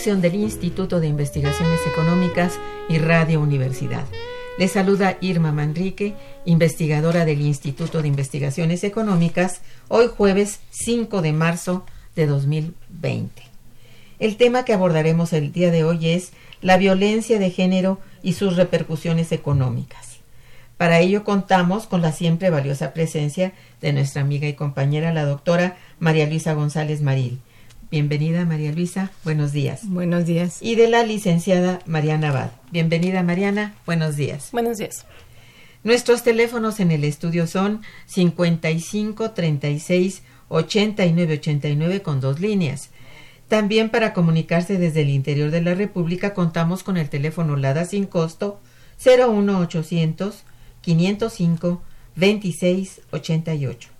Coproducción del Instituto de Investigaciones Económicas y Radio Universidad. Le saluda Irma Manrique, investigadora del Instituto de Investigaciones Económicas, hoy jueves 5 de marzo de 2020. El tema que abordaremos el día de hoy es la violencia de género y sus repercusiones económicas. Para ello contamos con la siempre valiosa presencia de nuestra amiga y compañera, la doctora María Luisa González Maril Bienvenida María Luisa, buenos días. Buenos días. Y de la licenciada Mariana Abad. Bienvenida Mariana, buenos días. Buenos días. Nuestros teléfonos en el estudio son 55 36 89 89 con dos líneas. También para comunicarse desde el interior de la República contamos con el teléfono LADA sin costo 01800 505 26 88.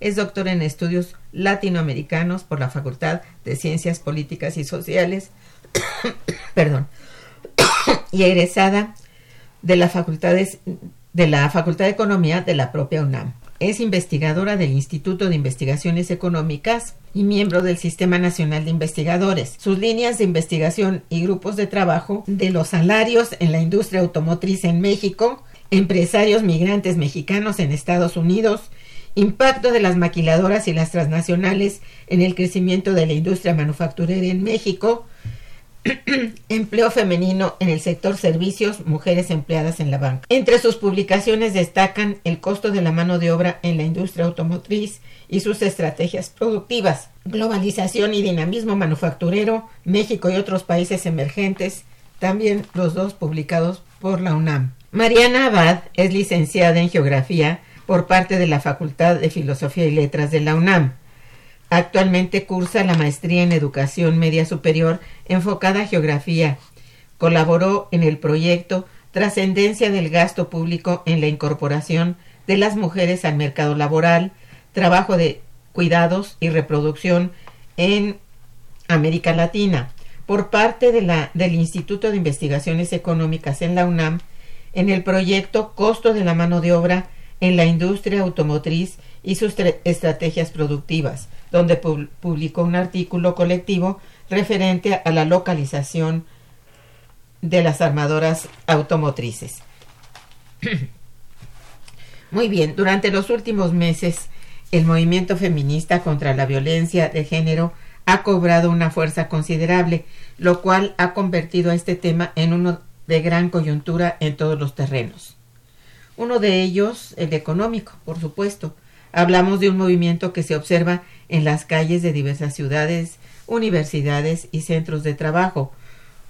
es doctora en estudios latinoamericanos por la Facultad de Ciencias Políticas y Sociales, perdón, y egresada de la, Facultad de, la Facultad de Economía de la propia UNAM. Es investigadora del Instituto de Investigaciones Económicas y miembro del Sistema Nacional de Investigadores. Sus líneas de investigación y grupos de trabajo de los salarios en la industria automotriz en México, empresarios migrantes mexicanos en Estados Unidos impacto de las maquiladoras y las transnacionales en el crecimiento de la industria manufacturera en México, empleo femenino en el sector servicios, mujeres empleadas en la banca. Entre sus publicaciones destacan el costo de la mano de obra en la industria automotriz y sus estrategias productivas, globalización y dinamismo manufacturero, México y otros países emergentes, también los dos publicados por la UNAM. Mariana Abad es licenciada en Geografía por parte de la Facultad de Filosofía y Letras de la UNAM. Actualmente cursa la maestría en Educación Media Superior enfocada a Geografía. Colaboró en el proyecto Trascendencia del Gasto Público en la Incorporación de las Mujeres al Mercado Laboral, Trabajo de Cuidados y Reproducción en América Latina, por parte de la, del Instituto de Investigaciones Económicas en la UNAM, en el proyecto Costo de la Mano de Obra en la industria automotriz y sus estrategias productivas, donde publicó un artículo colectivo referente a la localización de las armadoras automotrices. Muy bien, durante los últimos meses, el movimiento feminista contra la violencia de género ha cobrado una fuerza considerable, lo cual ha convertido a este tema en uno de gran coyuntura en todos los terrenos. Uno de ellos, el económico, por supuesto. Hablamos de un movimiento que se observa en las calles de diversas ciudades, universidades y centros de trabajo.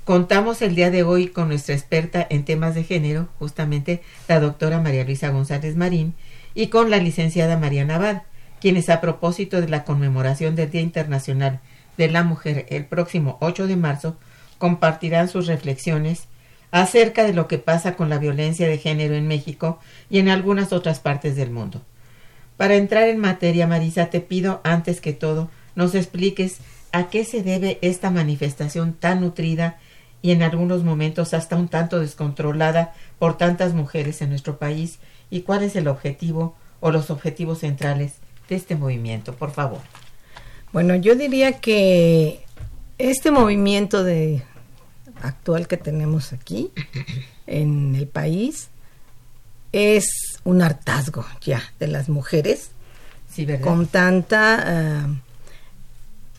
Contamos el día de hoy con nuestra experta en temas de género, justamente la doctora María Luisa González Marín, y con la licenciada María Navad, quienes a propósito de la conmemoración del Día Internacional de la Mujer el próximo 8 de marzo compartirán sus reflexiones acerca de lo que pasa con la violencia de género en México y en algunas otras partes del mundo. Para entrar en materia, Marisa, te pido antes que todo nos expliques a qué se debe esta manifestación tan nutrida y en algunos momentos hasta un tanto descontrolada por tantas mujeres en nuestro país y cuál es el objetivo o los objetivos centrales de este movimiento, por favor. Bueno, yo diría que este movimiento de actual que tenemos aquí en el país es un hartazgo ya de las mujeres con tanta eh,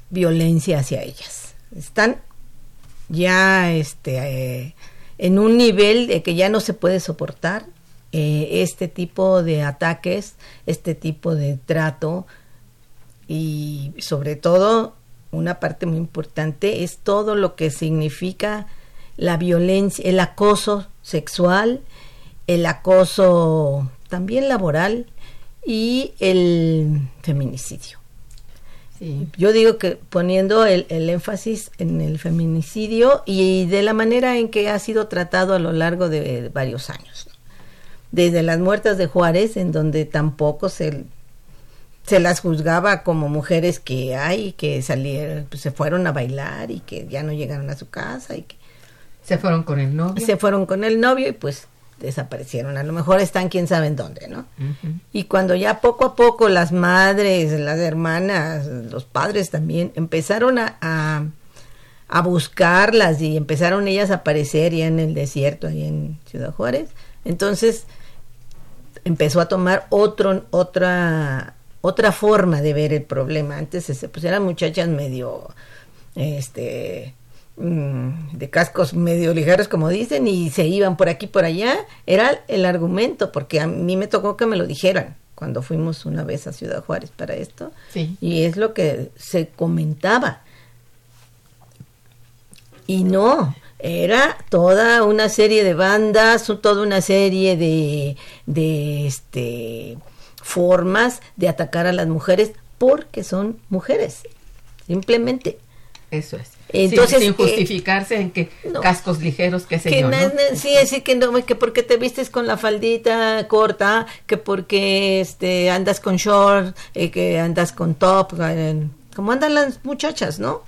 violencia hacia ellas. Están ya este, eh, en un nivel de que ya no se puede soportar eh, este tipo de ataques, este tipo de trato y sobre todo una parte muy importante es todo lo que significa la violencia, el acoso sexual, el acoso también laboral y el feminicidio. Yo digo que poniendo el, énfasis en el feminicidio y de la manera en que ha sido tratado a lo largo de varios años. Desde las muertas de Juárez, en donde tampoco se se las juzgaba como mujeres que hay, que salieron, pues, se fueron a bailar y que ya no llegaron a su casa y que se fueron con el novio. Se fueron con el novio y pues desaparecieron. A lo mejor están quién sabe en dónde, ¿no? Y cuando ya poco a poco las madres, las hermanas, los padres también empezaron a, a, a buscarlas y empezaron ellas a aparecer ya en el desierto, ahí en Ciudad Juárez, entonces empezó a tomar otro, otra otra forma de ver el problema. Antes este, pues eran muchachas medio, este, mm, de cascos medio ligeros, como dicen, y se iban por aquí por allá. Era el argumento, porque a mí me tocó que me lo dijeran cuando fuimos una vez a Ciudad Juárez para esto. Y es lo que se comentaba. Y no, era toda una serie de bandas, toda una serie de, de este formas de atacar a las mujeres porque son mujeres, simplemente. Eso es. Entonces, sin, justificarse en que cascos ligeros, que se yo, Sí, así que no, que porque te vistes con la faldita corta, que porque este andas con short, eh, que andas con top, eh, como andan las muchachas, ¿no?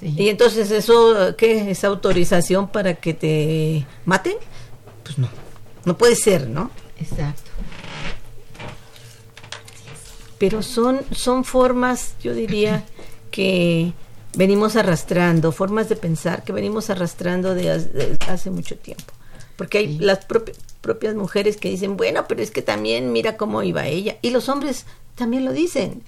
Y entonces eso, ¿qué es autorización para que te maten? Pues no, no puede ser, ¿no? Exacto pero son, son formas, yo diría, que venimos arrastrando, formas de pensar que venimos arrastrando de, hace mucho tiempo. Porque hay las propias mujeres que dicen, bueno, pero es que también mira cómo iba ella. Y los hombres también lo dicen.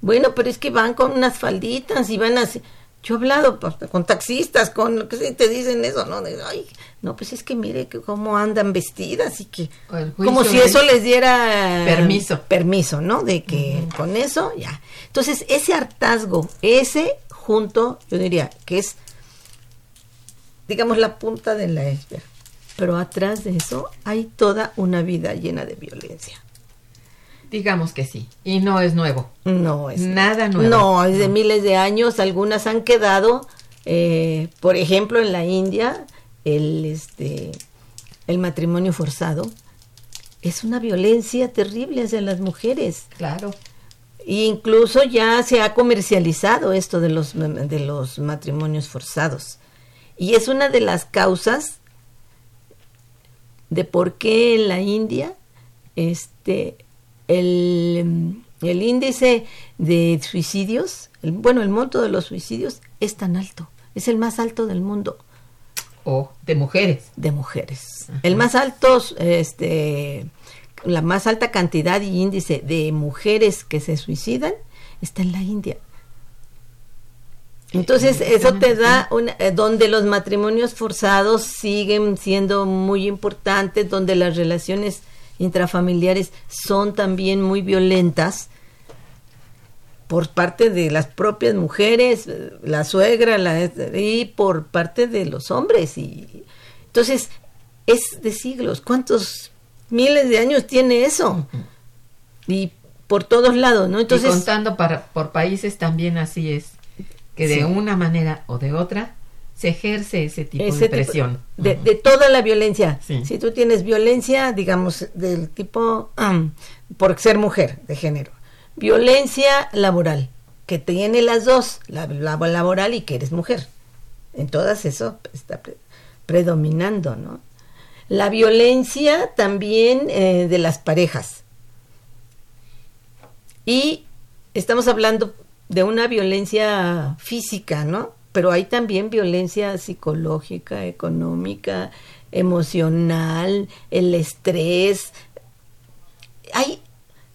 Bueno, pero es que van con unas falditas y van así. Yo he hablado pues, con taxistas, con lo que te dicen eso, ¿no? ay, no, pues es que mire que cómo andan vestidas y que como si eso les diera permiso, permiso, ¿no? De que con eso ya. Entonces ese hartazgo, ese junto, yo diría que es, digamos la punta de la iceberg, pero atrás de eso hay toda una vida llena de violencia. Digamos que sí, y no es nuevo. No es nada nuevo. No, es de miles de años. Algunas han quedado, eh, por ejemplo, en la India, el este, el matrimonio forzado es una violencia terrible hacia las mujeres. Claro. E incluso ya se ha comercializado esto de los de los matrimonios forzados. Y es una de las causas de por qué en la India este el, el índice de suicidios, el, bueno, el monto de los suicidios es tan alto, es el más alto del mundo. O de mujeres. De mujeres. El más alto, este, la más alta cantidad y índice de mujeres que se suicidan está en la India. Entonces, eso te da una, eh, donde los matrimonios forzados siguen siendo muy importantes, donde las relaciones intrafamiliares son también muy violentas por parte de las propias mujeres, la suegra, la, y por parte de los hombres. Y, entonces, es de siglos. ¿Cuántos miles de años tiene eso? Y por todos lados, ¿no? Entonces, y contando para, por países también así es que de una manera o de otra se ejerce ese tipo de presión. de, toda la violencia. Si tú tienes violencia, digamos, del tipo, por ser mujer, de género. Violencia laboral, que tiene las dos, la, laboral y que eres mujer. En todas eso está predominando, ¿no? La violencia también eh, de las parejas. Y estamos hablando de una violencia física, ¿no? Pero hay también violencia psicológica, económica, emocional, el estrés. Hay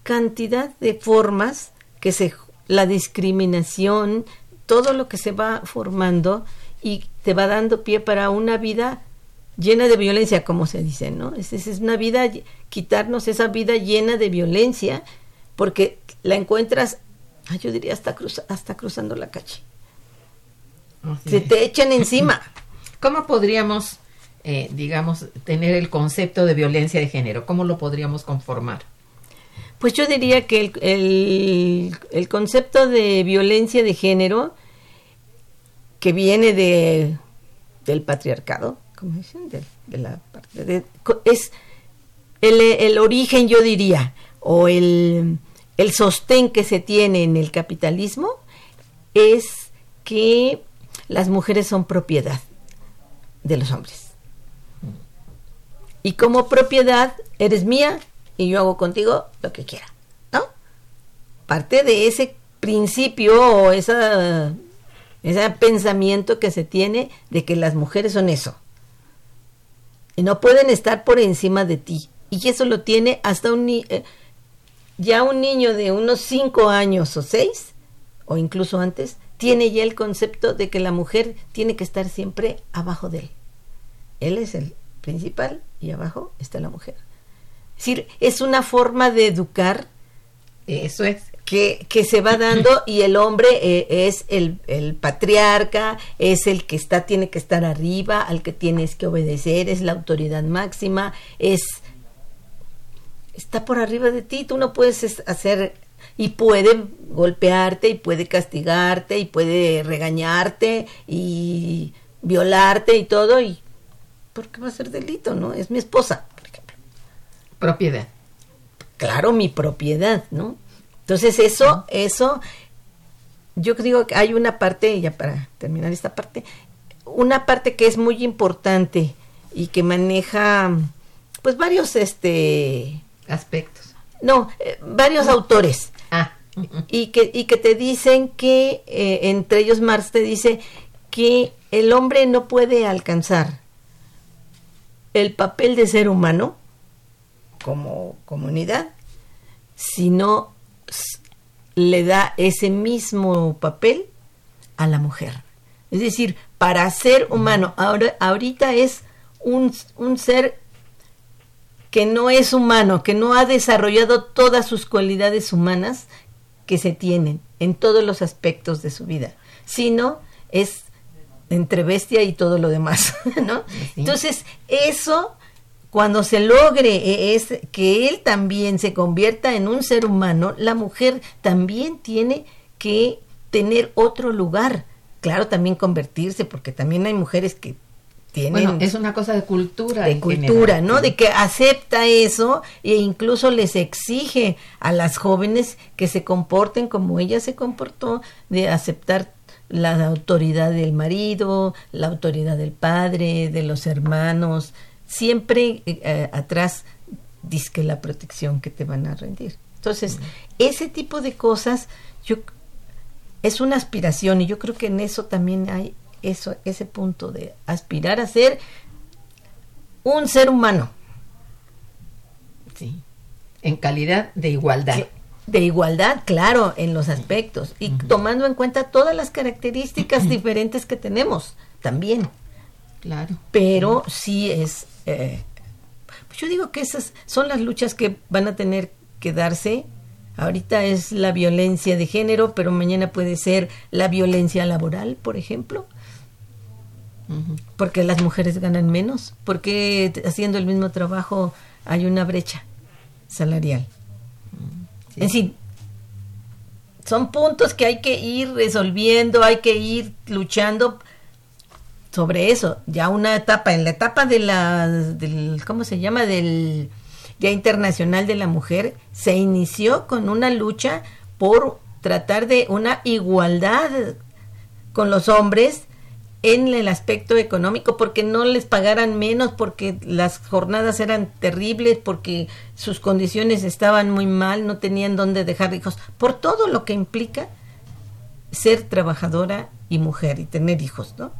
cantidad de formas que se la discriminación, todo lo que se va formando y te va dando pie para una vida llena de violencia, como se dice, ¿no? Es, es una vida, quitarnos esa vida llena de violencia, porque la encuentras yo diría hasta, hasta cruzando la calle. Se te echan encima. ¿Cómo podríamos, eh, digamos, tener el concepto de violencia de género? ¿Cómo lo podríamos conformar? Pues yo diría que el, el, concepto de violencia de género, que viene de, del patriarcado, como dicen, de, la parte de, es el, el origen, yo diría, o el el sostén que se tiene en el capitalismo es que las mujeres son propiedad de los hombres. Y como propiedad eres mía y yo hago contigo lo que quiera, ¿no? Parte de ese principio o ese pensamiento que se tiene de que las mujeres son eso. Y no pueden estar por encima de ti. Y eso lo tiene hasta un... Eh, ya un niño de unos cinco años o seis, o incluso antes, tiene ya el concepto de que la mujer tiene que estar siempre abajo de él. Él es el principal y abajo está la mujer. Es decir, es una forma de educar. Eso es. Que, que se va dando y el hombre eh, es el, el, patriarca, es el que está, tiene que estar arriba, al que tienes que obedecer, es la autoridad máxima, es está por arriba de ti, tú no puedes hacer y puede golpearte y puede castigarte y puede regañarte y violarte y todo y ¿por qué va a ser delito, no? Es mi esposa, por ejemplo. Propiedad. Claro, mi propiedad, ¿no? Entonces eso, eso, yo digo que hay una parte, ya para terminar esta parte, una parte que es muy importante y que maneja pues varios este aspectos. No, eh, varios autores. Y que, y que te dicen que, eh, entre ellos Marx te dice que el hombre no puede alcanzar el papel de ser humano como comunidad si no le da ese mismo papel a la mujer. Es decir, para ser humano, ahora, ahorita es un, un ser que no es humano, que no ha desarrollado todas sus cualidades humanas que se tienen en todos los aspectos de su vida, sino es entre bestia y todo lo demás, ¿no? Entonces, eso cuando se logre e, es que él también se convierta en un ser humano, la mujer también tiene que tener otro lugar. Claro, también convertirse, porque también hay mujeres que bueno, es una cosa de cultura. De cultura, ¿no? De que acepta eso e incluso les exige a las jóvenes que se comporten como ella se comportó, de aceptar la autoridad del marido, la autoridad del padre, de los hermanos, siempre eh, atrás disque la protección que te van a rendir. Entonces, ese tipo de cosas yo es una aspiración y yo creo que en eso también hay eso, ese punto de aspirar a ser un ser humano. Sí. En calidad de igualdad. de igualdad, claro, en los aspectos y tomando en cuenta todas las características diferentes que tenemos también. Claro. Pero sí es, eh, yo digo que esas son las luchas que van a tener que darse. Ahorita es la violencia de género, pero mañana puede ser la violencia laboral, por ejemplo. Porque las mujeres ganan menos, porque haciendo el mismo trabajo hay una brecha salarial. En fin, son puntos que hay que ir resolviendo, hay que ir luchando sobre eso. Ya una etapa, en la etapa de la, del, ¿cómo se llama? Del Día Internacional de la Mujer, se inició con una lucha por tratar de una igualdad con los hombres en el aspecto económico, porque no les pagaran menos, porque las jornadas eran terribles, porque sus condiciones estaban muy mal, no tenían dónde dejar hijos, por todo lo que implica ser trabajadora y mujer y tener hijos, ¿no?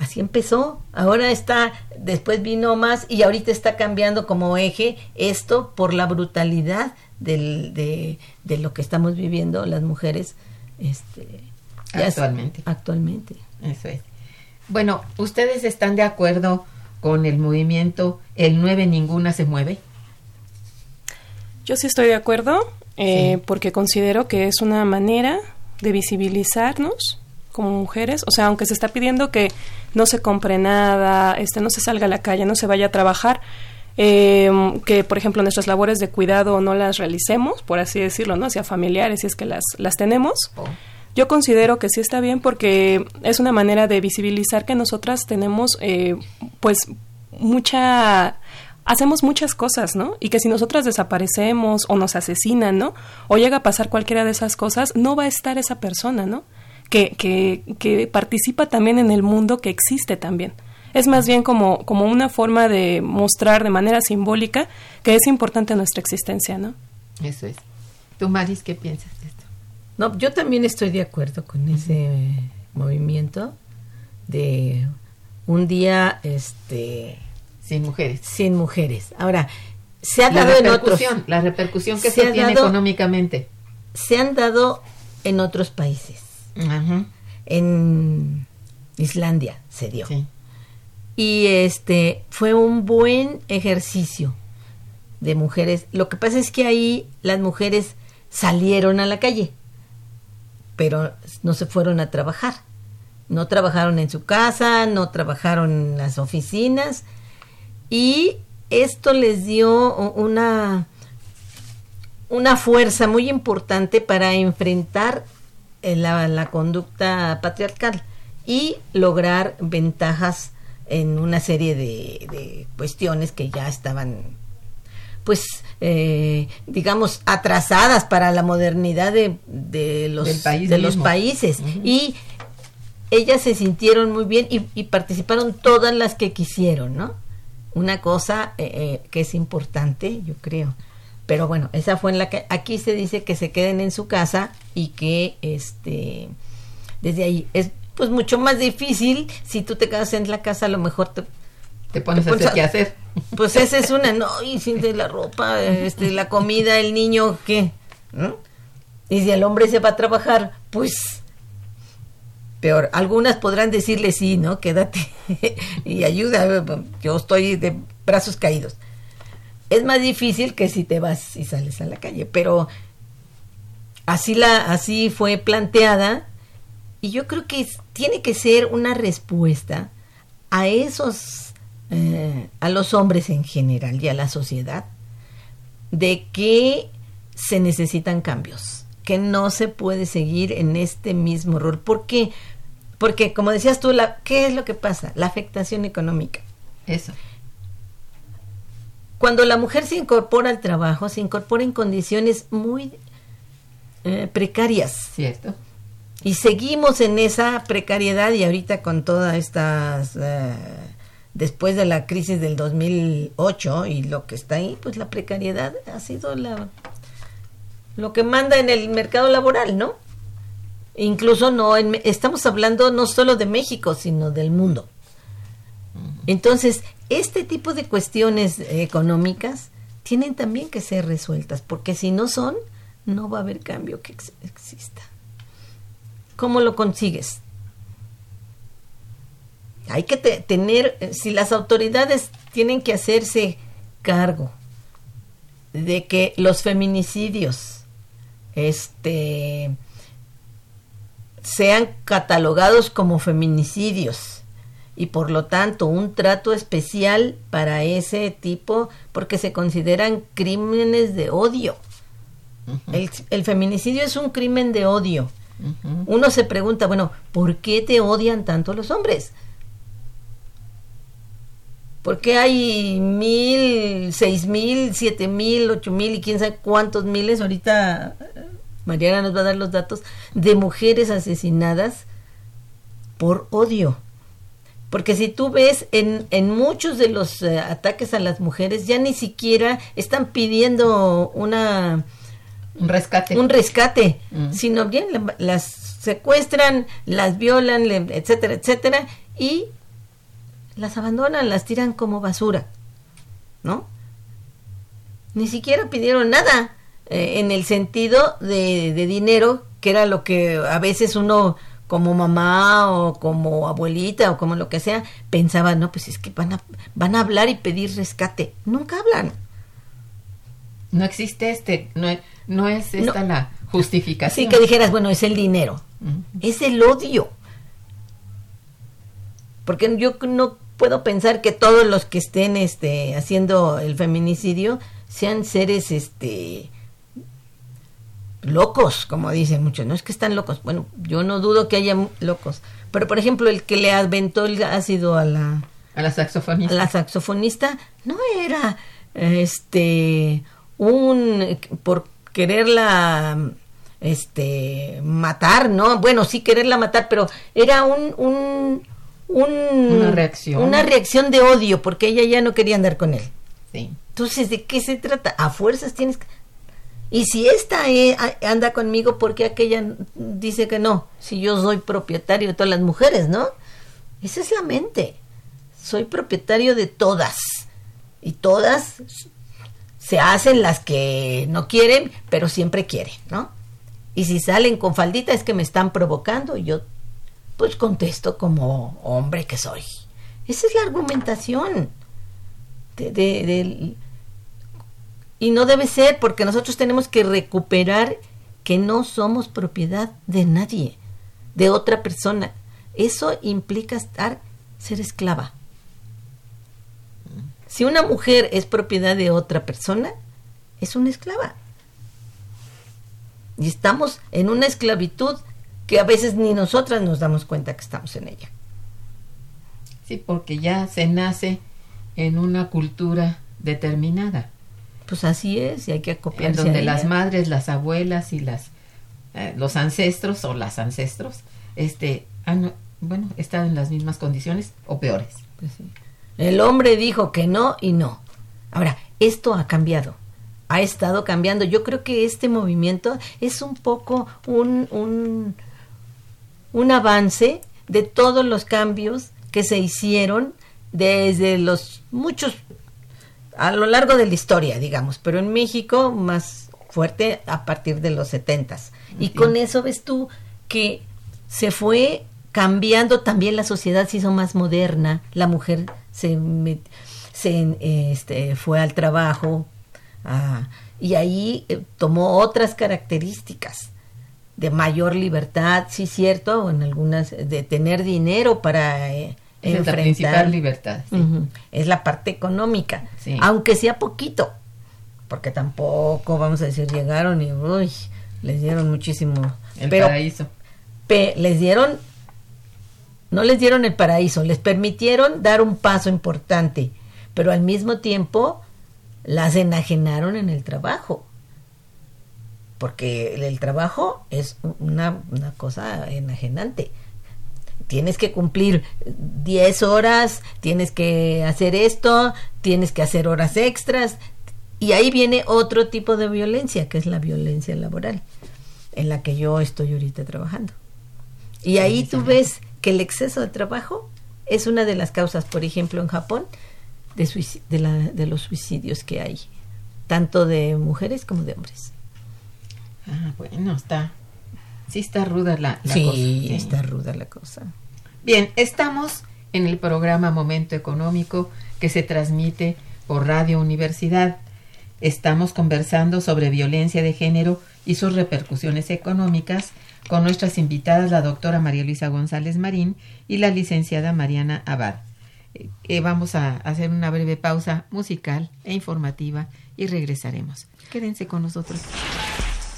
Así empezó, ahora está, después vino más y ahorita está cambiando como eje esto por la brutalidad del, de, de lo que estamos viviendo las mujeres este, actualmente. actualmente. Eso es. Bueno, ¿ustedes están de acuerdo con el movimiento El 9 Ninguna se mueve? Yo sí estoy de acuerdo, eh, Sí. porque considero que es una manera de visibilizarnos como mujeres. O sea, aunque se está pidiendo que no se compre nada, este, no se salga a la calle, no se vaya a trabajar, eh, que por ejemplo nuestras labores de cuidado no las realicemos, por así decirlo, ¿no? Hacia familiares, si es que las, las tenemos. Yo considero que sí está bien porque es una manera de visibilizar que nosotras tenemos, eh, pues, mucha hacemos muchas cosas, ¿no? Y que si nosotras desaparecemos o nos asesinan, ¿no? O llega a pasar cualquiera de esas cosas, no va a estar esa persona, ¿no? Que, que, que participa también en el mundo que existe también. Es más bien como, como una forma de mostrar de manera simbólica que es importante nuestra existencia, ¿no? Eso es. ¿Tú, Maris, qué piensas de esto? No, yo también estoy de acuerdo con ese movimiento de un día este Sin mujeres. sin mujeres. Ahora, se ha La dado en otros repercusión, la repercusión que Se tiene dado- económicamente. se han dado en otros países. Ajá. En Islandia se dio. Sí. Y este fue un buen ejercicio de mujeres. Lo que pasa es que ahí las mujeres salieron a la calle, pero no se fueron a trabajar. No trabajaron en su casa, no trabajaron en las oficinas y esto les dio una una fuerza muy importante para enfrentar eh, la, la conducta patriarcal y lograr ventajas en una serie de, de cuestiones que ya estaban pues eh, digamos atrasadas para la modernidad de, de los Del país de los países. Y ellas se sintieron muy bien y, y participaron todas las que quisieron no una cosa eh, eh, que es importante yo creo. Pero bueno esa fue en la que aquí se dice que se queden en su casa y que este desde ahí es pues mucho más difícil si tú te quedas en la casa a lo mejor te Te pones Te a hacer a- qué hacer. pues esa es una, no, y sin de la ropa, este, la comida, el niño, ¿qué? ¿No? Y si el hombre se va a trabajar, pues peor. Algunas podrán decirle sí, ¿no? Quédate y ayuda, yo estoy de brazos caídos. Es más difícil que si te vas y sales a la calle, pero así la así fue planteada y yo creo que tiene que ser una respuesta a esos eh, a los hombres en general y a la sociedad de que se necesitan cambios, que no se puede seguir en este mismo rol. ¿Por qué? Porque, como decías tú, la, ¿qué es lo que pasa? La afectación económica. Eso. Cuando la mujer se incorpora al trabajo, se incorpora en condiciones muy eh, precarias. Cierto. Y seguimos en esa precariedad y ahorita con todas estas, eh, después de la crisis del 2008 y lo que está ahí, pues la precariedad ha sido la, lo que manda en el mercado laboral, ¿no? Incluso no, en estamos hablando no solo de México, sino del mundo. Entonces, este tipo de cuestiones económicas tienen también que ser resueltas, porque si no son, no va a haber cambio que ex- exista. ¿Cómo lo consigues? Hay que te- tener, si las autoridades tienen que hacerse cargo de que los feminicidios este sean catalogados como feminicidios y por lo tanto un trato especial para ese tipo porque se consideran crímenes de odio. el, el feminicidio es un crimen de odio. Uno se pregunta, bueno, ¿por qué te odian tanto los hombres? ¿Por qué hay mil, seis mil, siete mil, ocho mil y quién sabe cuántos miles? Ahorita eh, Mariana nos va a dar los datos de mujeres asesinadas por odio. Porque si tú ves en, en muchos de los eh, ataques a las mujeres, ya ni siquiera están pidiendo una Un rescate. un rescate, Mm. sino bien la- las secuestran, las violan, etcétera, etcétera, y las abandonan, las tiran como basura, ¿no? Ni siquiera pidieron nada eh, en el sentido de, de dinero, que era lo que a veces uno como mamá o como abuelita o como lo que sea pensaba, no, pues es que van a, van a hablar y pedir rescate. Nunca hablan. No existe este, no, no es esta No. la justificación. Así que dijeras, bueno, es el dinero. Es el odio. Porque yo no puedo pensar que todos los que estén este haciendo el feminicidio sean seres este locos, como dicen muchos, no es que están locos. Bueno, yo no dudo que haya locos, pero por ejemplo, el que le aventó el ácido a la A la a saxofonista. la saxofonista no era este un por quererla este matar no bueno sí quererla matar pero era un un, un- Una reacción. una reacción de odio porque ella ya no quería andar con él. Sí. entonces de qué se trata a fuerzas tienes que y si esta eh, anda conmigo porque aquella dice que no si yo soy propietario de todas las mujeres no esa es la mente. Soy propietario de todas. Y todas se hacen las que no quieren pero siempre quieren no y si salen con faldita es que me están provocando y yo pues contesto como hombre que soy esa es la argumentación y no debe ser porque nosotros tenemos que recuperar que no somos propiedad de nadie, de otra persona. Eso implica estar, ser esclava. Si una mujer es propiedad de otra persona, es una esclava. Y estamos en una esclavitud que a veces ni nosotras nos damos cuenta que estamos en ella. Sí, porque ya se nace en una cultura determinada, Pues así es, y hay que en acopiarse donde a las madres, las abuelas y las eh, los ancestros o las ancestros, este, han, bueno, están en las mismas condiciones o peores. Pues sí. El hombre dijo que no y no. Ahora, esto ha cambiado. Ha estado cambiando. Yo creo que este movimiento es un poco un, un, un avance de todos los cambios que se hicieron desde los muchos a lo largo de la historia, digamos, pero en México más fuerte a partir de los setentas. Y con eso ves tú que se fue cambiando también la sociedad se hizo más moderna, la mujer se, met- se este, fue al trabajo ah, y ahí eh, tomó otras características de mayor libertad, sí cierto, o en algunas de tener dinero para eh, es la enfrentar principal libertad. sí. Es la parte económica, Sí. aunque sea poquito, porque tampoco, vamos a decir, llegaron y uy, les dieron muchísimo. El pero paraíso. pe- les dieron, no les dieron el paraíso, les permitieron dar un paso importante, pero al mismo tiempo las enajenaron en el trabajo. Porque el, el trabajo es una, una cosa enajenante tienes que cumplir 10 horas, tienes que hacer esto, tienes que hacer horas extras. Y ahí viene otro tipo de violencia, que es la violencia laboral, en la que yo estoy ahorita trabajando. Y ahí tú ves que el exceso de trabajo es una de las causas, por ejemplo, en Japón, de, la- de los suicidios que hay. tanto de mujeres como de hombres. Ah, bueno, está. Sí está ruda la, la sí, cosa. Sí. está ruda la cosa. Bien, estamos en el programa Momento Económico que se transmite por Radio Universidad. Estamos conversando sobre violencia de género y sus repercusiones económicas con nuestras invitadas, la doctora María Luisa González Marín y la licenciada Mariana Abad. Eh, eh, vamos a hacer una breve pausa musical e informativa y regresaremos. Quédense con nosotros.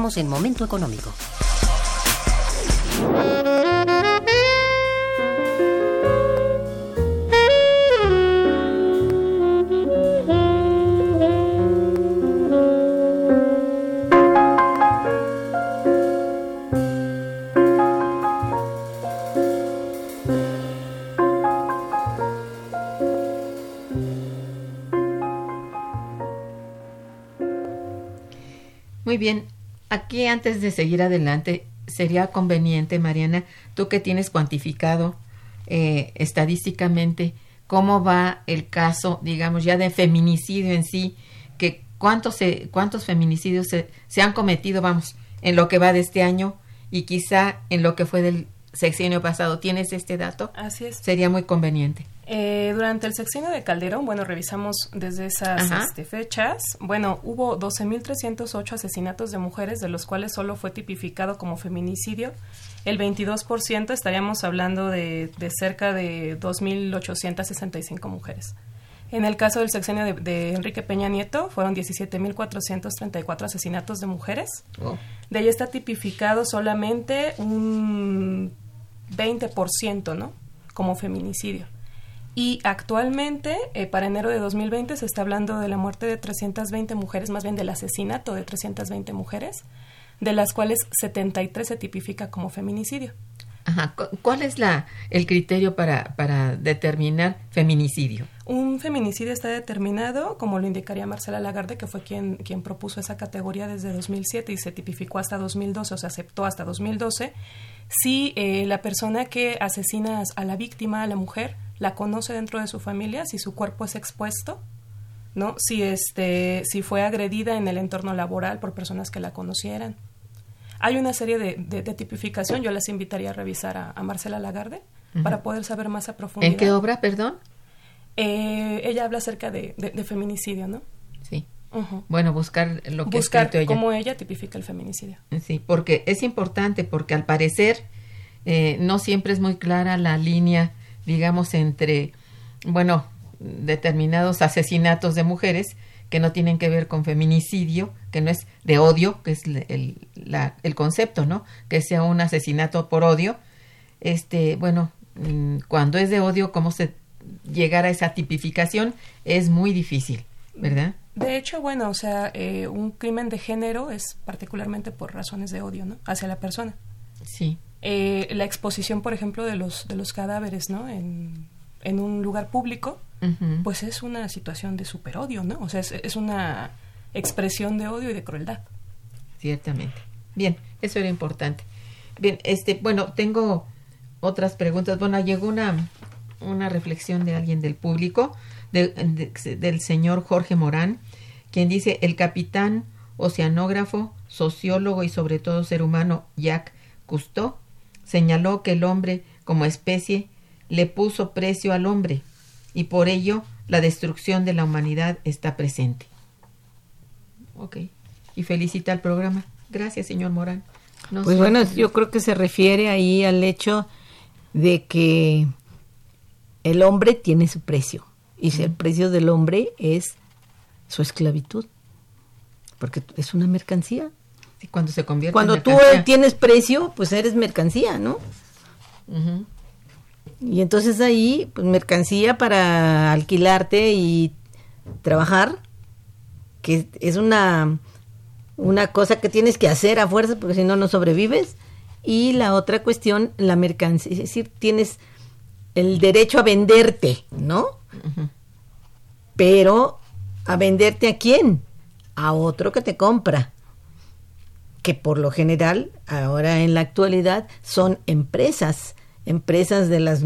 En Momento Económico. Muy bien, aquí antes de seguir adelante, sería conveniente, Mariana, tú que tienes cuantificado eh, estadísticamente cómo va el caso, digamos, ya de feminicidio en sí, que cuántos, se, cuántos feminicidios se, se han cometido, vamos, en lo que va de este año y quizá en lo que fue del sexenio pasado. ¿Tienes este dato? Así es. Sería muy conveniente. Eh, durante el sexenio de Calderón, bueno, revisamos desde esas este, fechas, bueno, hubo 12.308 asesinatos de mujeres, de los cuales solo fue tipificado como feminicidio. El 22% estaríamos hablando de, de cerca de 2.865 mujeres. En el caso del sexenio de, de Enrique Peña Nieto, fueron 17.434 asesinatos de mujeres. Oh. De ahí está tipificado solamente un 20%, ¿no? Como feminicidio. Y actualmente, eh, para enero de 2020, se está hablando de la muerte de 320 mujeres, más bien del asesinato de 320 mujeres, de las cuales 73 se tipifica como feminicidio. Ajá. ¿Cuál es la, el criterio para, para determinar feminicidio? Un feminicidio está determinado, como lo indicaría Marcela Lagarde, que fue quien, quien propuso esa categoría desde 2007 y se tipificó hasta 2012, o se aceptó hasta 2012, si eh, la persona que asesina a la víctima, a la mujer, la conoce dentro de su familia, si su cuerpo es expuesto, ¿no? Si este, si fue agredida en el entorno laboral por personas que la conocieran. Hay una serie de, de, tipificación, yo les invitaría a revisar a, Marcela Lagarde para poder saber más a profundidad. ¿En qué obra, perdón? Eh, ella habla acerca de, feminicidio, ¿no? Bueno, buscar lo que buscar cómo ella tipifica el feminicidio. Sí, porque es importante, porque al parecer eh, no siempre es muy clara la línea, digamos, entre, bueno, determinados asesinatos de mujeres que no tienen que ver con feminicidio, que no es de odio, que es el, el concepto, ¿no? Que sea un asesinato por odio. Este, bueno, mm, cuando es de odio, cómo se llegar a esa tipificación es muy difícil, ¿verdad? De hecho, bueno, o sea, eh, un crimen de género es particularmente por razones de odio, ¿no? Hacia la persona. Sí. Eh, la exposición, por ejemplo, de los, de los cadáveres, ¿no? En, en un lugar público, pues es una situación de super odio, ¿no? O sea, es, es, una expresión de odio y de crueldad. Ciertamente. Bien, eso era importante. Bien, este, bueno, tengo otras preguntas. Bueno, llegó una, una reflexión de alguien del público, del señor Jorge Morán, quien dice, el capitán, oceanógrafo, sociólogo y sobre todo ser humano Jacques Cousteau señaló que el hombre como especie le puso precio al hombre y por ello la destrucción de la humanidad está presente. Ok. Y felicita al programa. Gracias, señor Morán. pues bueno, yo creo que se refiere ahí al hecho de que el hombre tiene su precio. Y si el precio del hombre es su esclavitud. Porque es una mercancía. Y cuando se convierte Cuando tú tienes precio, pues eres mercancía, ¿no? Y entonces ahí, pues mercancía para alquilarte y trabajar, que es una, una cosa que tienes que hacer a fuerza porque si no, no sobrevives. Y la otra cuestión, la mercancía, es decir, tienes el derecho a venderte, ¿no? Pero a venderte a quién? A otro que te compra. Que por lo general, ahora en la actualidad, son empresas, empresas de las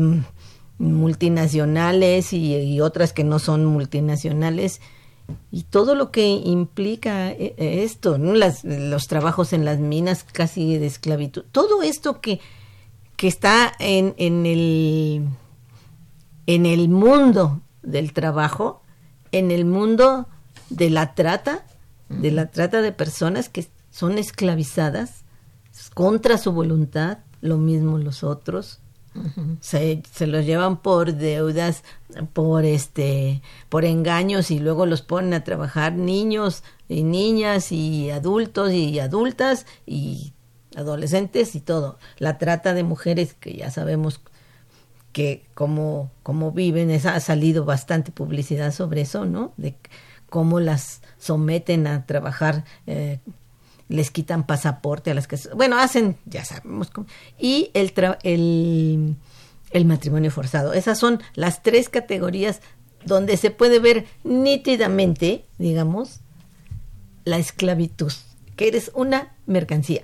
multinacionales y, otras que no son multinacionales y todo lo que implica eh, esto, ¿no? los trabajos en las minas casi de esclavitud, todo esto que que está en, en, el, en el mundo del trabajo, en el mundo de la trata, de la trata de personas que son esclavizadas contra su voluntad, lo mismo los otros. se, se, los llevan por deudas, por este, por engaños y luego los ponen a trabajar niños y niñas y adultos y adultas y adolescentes y todo. La trata de mujeres, que ya sabemos que cómo, cómo viven, ha salido bastante publicidad sobre eso, ¿no? De cómo las someten a trabajar, eh, les quitan pasaporte a las que... Bueno, hacen, ya sabemos cómo. Y el, el, el matrimonio forzado. Esas son las tres categorías donde se puede ver nítidamente, digamos, la esclavitud, que eres una mercancía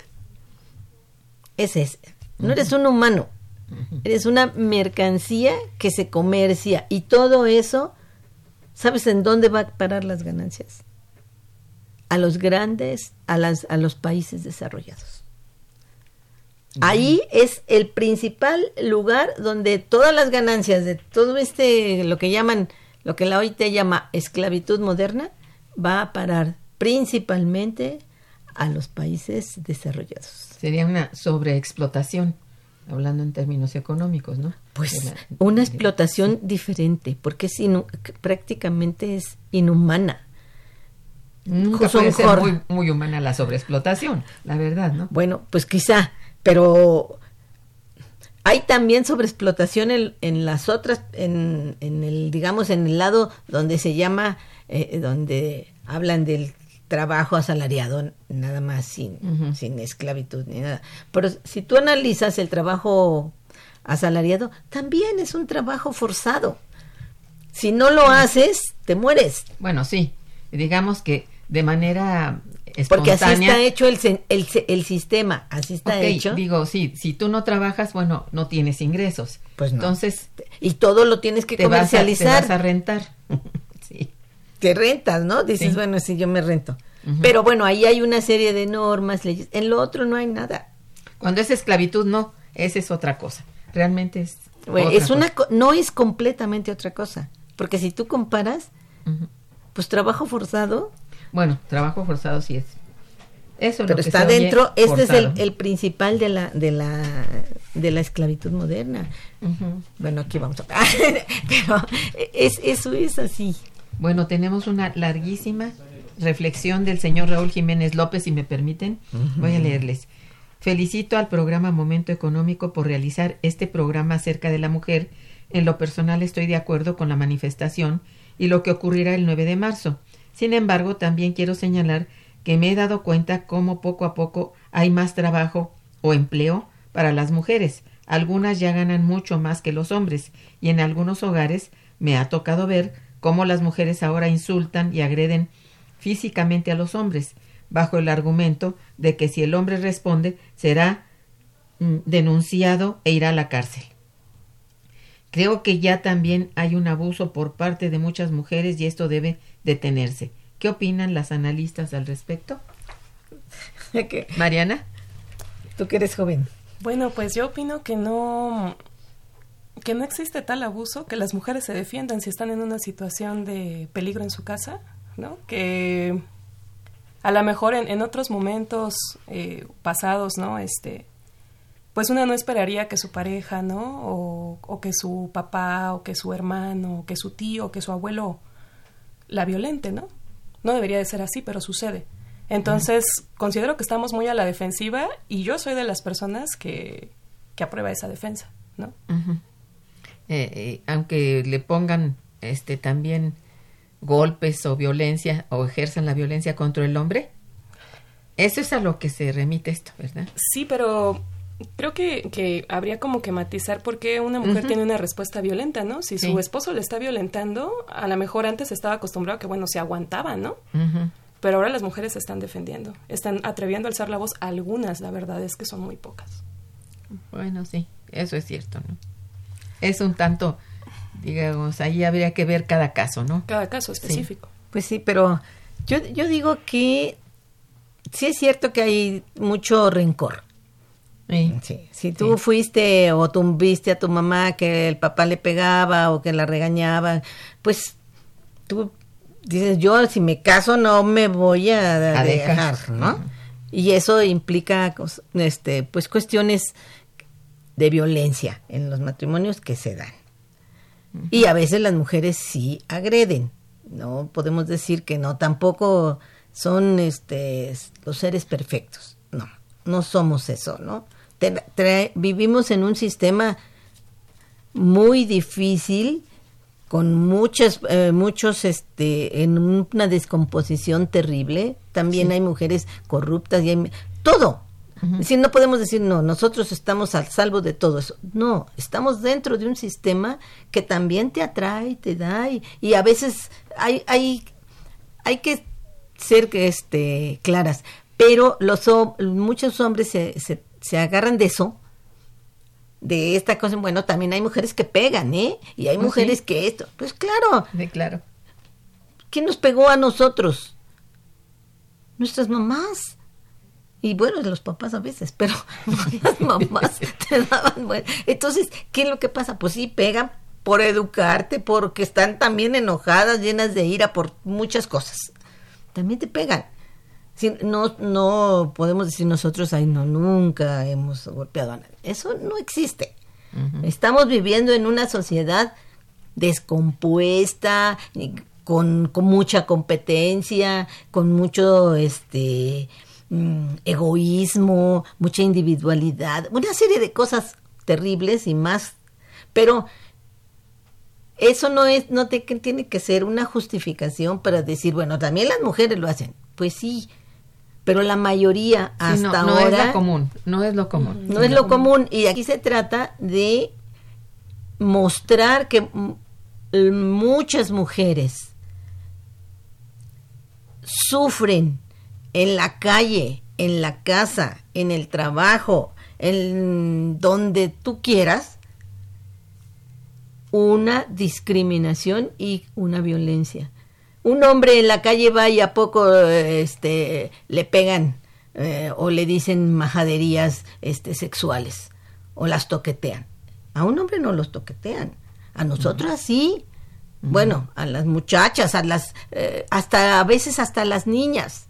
es No eres un humano, eres una mercancía que se comercia y todo eso, ¿sabes en dónde va a parar las ganancias? A los grandes, a, las, a los países desarrollados. Ahí es el principal lugar donde todas las ganancias de todo este, lo que llaman, lo que la OIT llama esclavitud moderna, va a parar principalmente a los países desarrollados. Sería una sobreexplotación, hablando en términos económicos, ¿no? Pues una explotación diferente, porque es prácticamente es inhumana. Nunca puede ser muy, muy humana la sobreexplotación, la verdad, ¿no? Bueno, pues quizá, pero hay también sobreexplotación en, en las otras, en, en, el, digamos, en el lado donde se llama, eh, donde hablan del trabajo asalariado, nada más sin, sin esclavitud ni nada. Pero si tú analizas el trabajo asalariado, también es un trabajo forzado. Si no lo haces, te mueres. Bueno, sí, digamos que de manera espontánea. Porque así está hecho el, el, el sistema, así está hecho. Digo, sí, si tú no trabajas, bueno, no tienes ingresos. Pues no. Entonces. Y todo lo tienes que comercializar. Vas a, te vas a rentar. Te rentas, ¿no? Dices, bueno, sí, yo me rento. Pero bueno, ahí hay una serie de normas, leyes. En lo otro no hay nada. Cuando es esclavitud, no, esa es otra cosa. Realmente es. Otra es una cosa. co- no es completamente otra cosa, porque si tú comparas, pues trabajo forzado, Bueno, trabajo forzado sí es. Eso lo pero que está dentro, este es el, principal de la de la de la esclavitud moderna. Bueno, aquí vamos a pero es eso es así. Bueno, tenemos una larguísima reflexión del señor Raúl Jiménez López, si me permiten. Voy a leerles. Felicito al programa Momento Económico por realizar este programa acerca de la mujer. En lo personal estoy de acuerdo con la manifestación y lo que ocurrirá el 9 de marzo. Sin embargo, también quiero señalar que me he dado cuenta cómo poco a poco hay más trabajo o empleo para las mujeres. Algunas ya ganan mucho más que los hombres y en algunos hogares me ha tocado ver cómo las mujeres ahora insultan y agreden físicamente a los hombres, bajo el argumento de que si el hombre responde será mm, denunciado e irá a la cárcel. Creo que ya también hay un abuso por parte de muchas mujeres y esto debe detenerse. ¿Qué opinan las analistas al respecto? Mariana. Tú que eres joven. Bueno, pues yo opino que no que no existe tal abuso que las mujeres se defiendan si están en una situación de peligro en su casa, ¿no? Que a lo mejor en, otros momentos eh, pasados, ¿no? Este, pues una no esperaría que su pareja, ¿no? O, o que su papá, o que su hermano, o que su tío, o que su abuelo la violente, ¿no? No debería de ser así, pero sucede. Entonces, considero que estamos muy a la defensiva y yo soy de las personas que, que aprueba esa defensa, ¿no? Eh, aunque le pongan este también golpes o violencia o ejerzan la violencia contra el hombre. Eso es a lo que se remite esto, ¿verdad? Sí, pero creo que, que habría como que matizar por qué una mujer tiene una respuesta violenta, ¿no? Si Sí. su esposo le está violentando, a lo mejor antes estaba acostumbrado a que, bueno, se aguantaba, ¿no? Pero ahora las mujeres se están defendiendo, están atreviendo a alzar la voz, algunas, la verdad es que son muy pocas. Bueno, sí, eso es cierto, ¿no? Es un tanto, digamos, ahí habría que ver cada caso, ¿no? Cada caso específico. Pues sí, pero yo, yo digo que sí es cierto que hay mucho rencor. Sí. Sí, si tú fuiste o tú viste a tu mamá que el papá le pegaba o que la regañaba, pues tú dices, yo si me caso no me voy a, A dejar, dejar. ¿no? Y eso implica este pues cuestiones de violencia en los matrimonios que se dan. Y a veces las mujeres sí agreden. No podemos decir que no, tampoco son este los seres perfectos. No, no somos eso, ¿no? Vivimos en un sistema muy difícil con muchas eh, muchos este en una descomposición terrible también hay mujeres corruptas y hay todo es decir, no podemos decir, no, nosotros estamos al salvo de todo eso. No, estamos dentro de un sistema que también te atrae, te da, y, y a veces hay, hay, hay que ser que, este, claras. Pero los muchos hombres se, se, se agarran de eso, de esta cosa. Bueno, también hay mujeres que pegan, ¿eh? Y hay ¿Ah, mujeres sí? que esto. Pues claro, Sí, claro. ¿quién nos pegó a nosotros? Nuestras mamás. Y bueno, los papás a veces, pero las mamás te daban. bueno. Entonces, ¿qué es lo que pasa? Pues sí, pegan por educarte, porque están también enojadas, llenas de ira por muchas cosas. También te pegan. Sí, no, no podemos decir nosotros, ay, no, nunca hemos golpeado a nadie. Eso no existe. Estamos viviendo en una sociedad descompuesta, con, con mucha competencia, con mucho este mm, egoísmo, mucha individualidad, una serie de cosas terribles y más, pero eso no es, no te, tiene que ser una justificación para decir, bueno, también las mujeres lo hacen. Pues sí, pero la mayoría hasta Sí, no, no ahora es lo común, no es lo común. no es lo común y aquí se trata de mostrar que mm, muchas mujeres sufren en la calle, en la casa, en el trabajo, en donde tú quieras, una discriminación y una violencia. un hombre en la calle va y a poco este, le pegan eh, o le dicen majaderías este, sexuales o las toquetean. A un hombre no los toquetean, a nosotras sí. Bueno, a las muchachas, a las, eh, hasta a veces hasta a las niñas.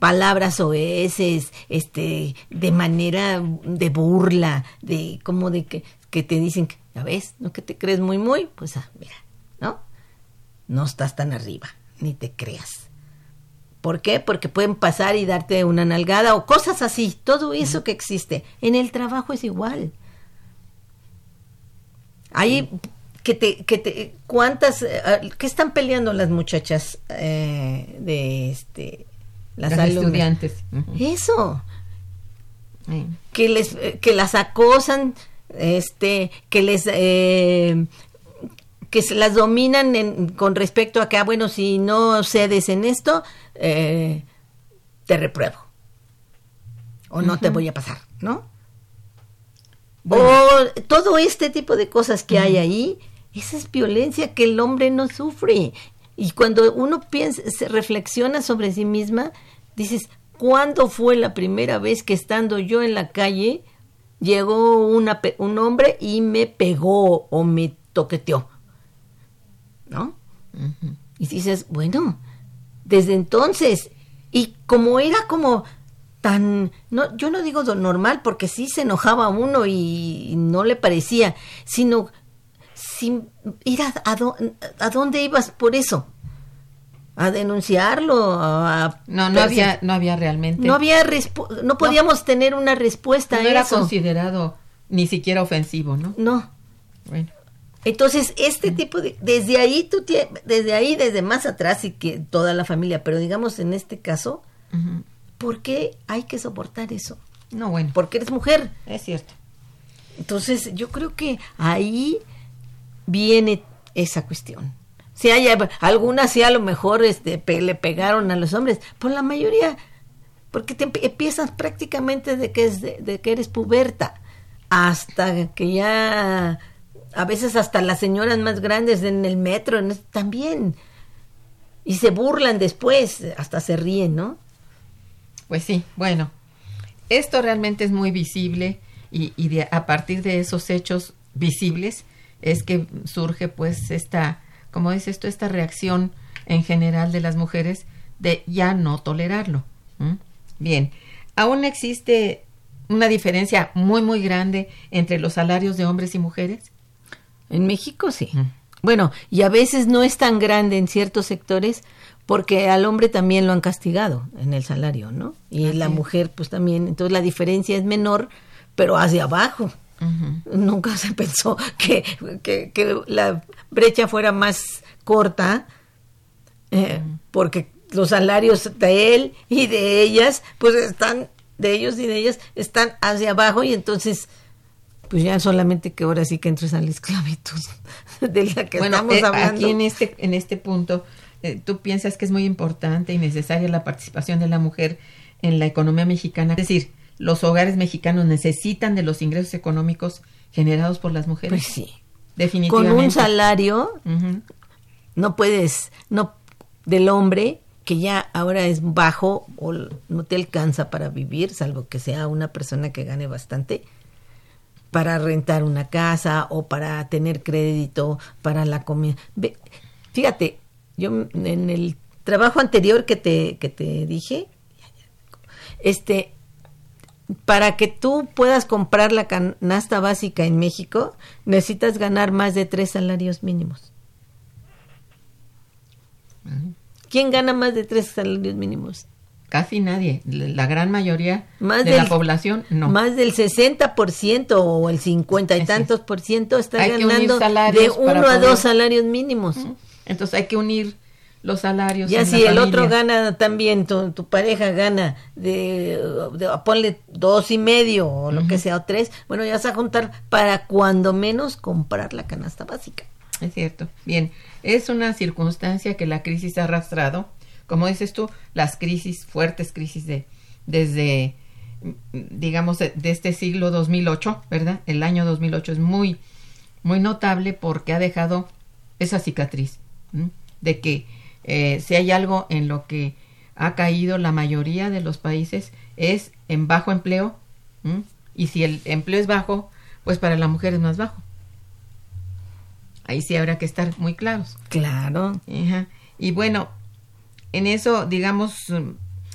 Palabras oeces, este, de manera de burla, de como de que, que te dicen, ya ves, no que te crees muy muy, pues ah, mira, ¿no? No estás tan arriba, ni te creas. ¿Por qué? Porque pueden pasar y darte una nalgada o cosas así, todo eso que existe. En el trabajo es igual. Hay que te, que te, cuántas, eh, ¿qué están peleando las muchachas eh, de este, Las alumnas? estudiantes. Eso, Sí. que les, que las acosan, este, que les, eh, que se las dominan en- con respecto a que, ah, bueno, si no cedes en esto, eh, te repruebo. O no te voy a pasar, ¿no? O todo este tipo de cosas que hay ahí, esa es violencia que el hombre no sufre. Y cuando uno piensa, se reflexiona sobre sí misma, dices, ¿cuándo fue la primera vez que estando yo en la calle llegó una, un hombre y me pegó o me toqueteó? ¿No? Y dices, bueno, desde entonces, y como era como tan, no, yo no digo normal porque sí se enojaba uno y no le parecía, sino sin ir a, a, dó- a dónde ibas por eso, a denunciarlo, a, No, no había, no había realmente. no había no podíamos tener una respuesta no a era eso. considerado ni siquiera ofensivo, ¿no? No. Bueno. Entonces, este tipo de, desde ahí tú desde ahí, desde más atrás y que toda la familia, pero digamos en este caso. ¿por qué hay que soportar eso? No, bueno. Porque eres mujer. Es cierto. Entonces, yo creo que ahí viene esa cuestión. Si hay algunas, sí a lo mejor este, le pegaron a los hombres, por la mayoría, porque te empie- empiezas prácticamente de que, es de, que eres puberta, hasta que ya, a veces hasta las señoras más grandes en el metro también, y se burlan después, hasta se ríen, ¿no? Pues sí, bueno. Esto realmente es muy visible y, y de- a partir de esos hechos visibles es que surge pues esta, como dices tú, esta reacción en general de las mujeres de ya no tolerarlo. Bien, aún existe una diferencia muy muy grande entre los salarios de hombres y mujeres. En México sí. Bueno, y a veces no es tan grande en ciertos sectores porque al hombre también lo han castigado en el salario, ¿no? Y Así la mujer pues también, entonces la diferencia es menor, pero hacia abajo. Nunca se pensó que, que, que la brecha fuera más corta eh, porque los salarios de él y de ellas pues están, de ellos y de ellas están hacia abajo y entonces pues ya solamente que ahora sí que entres a la esclavitud de la que bueno, estamos eh, hablando. aquí en este, en este punto, eh, tú piensas que es muy importante y necesaria la participación de la mujer en la economía mexicana. Es decir, los hogares mexicanos necesitan de los ingresos económicos generados por las mujeres. Pues sí. Con Definitivamente. un salario no puedes, no, del hombre que ya ahora es bajo o no te alcanza para vivir, salvo que sea una persona que gane bastante, para rentar una casa o para tener crédito para la comida. Ve, Fíjate, yo en el trabajo anterior que te, que te dije, este, para que tú puedas comprar la canasta básica en México, necesitas ganar más de tres salarios mínimos. ¿Quién gana más de tres salarios mínimos? Casi nadie. La gran mayoría Más de del, la población, no. Más del 60% o el 50 y tantos por ciento está Hay ganando de uno a poder- dos salarios mínimos. Entonces hay que unir los salarios. Ya si el otro gana también, tu, tu pareja gana de, de- ponle dos y medio o lo que sea, o tres, bueno, ya vas a juntar para cuando menos comprar la canasta básica. Es cierto. Bien, es una circunstancia que la crisis ha arrastrado. Como dices tú, las crisis, fuertes crisis de desde, digamos, de, de este siglo 2008, ¿verdad? El año 2008 es muy, muy notable porque ha dejado esa cicatriz ¿m? de que eh, si hay algo en lo que ha caído la mayoría de los países es en bajo empleo, y si el empleo es bajo, pues para la mujer es más bajo. Ahí sí habrá que estar muy claros. Claro. Y bueno, en eso, digamos,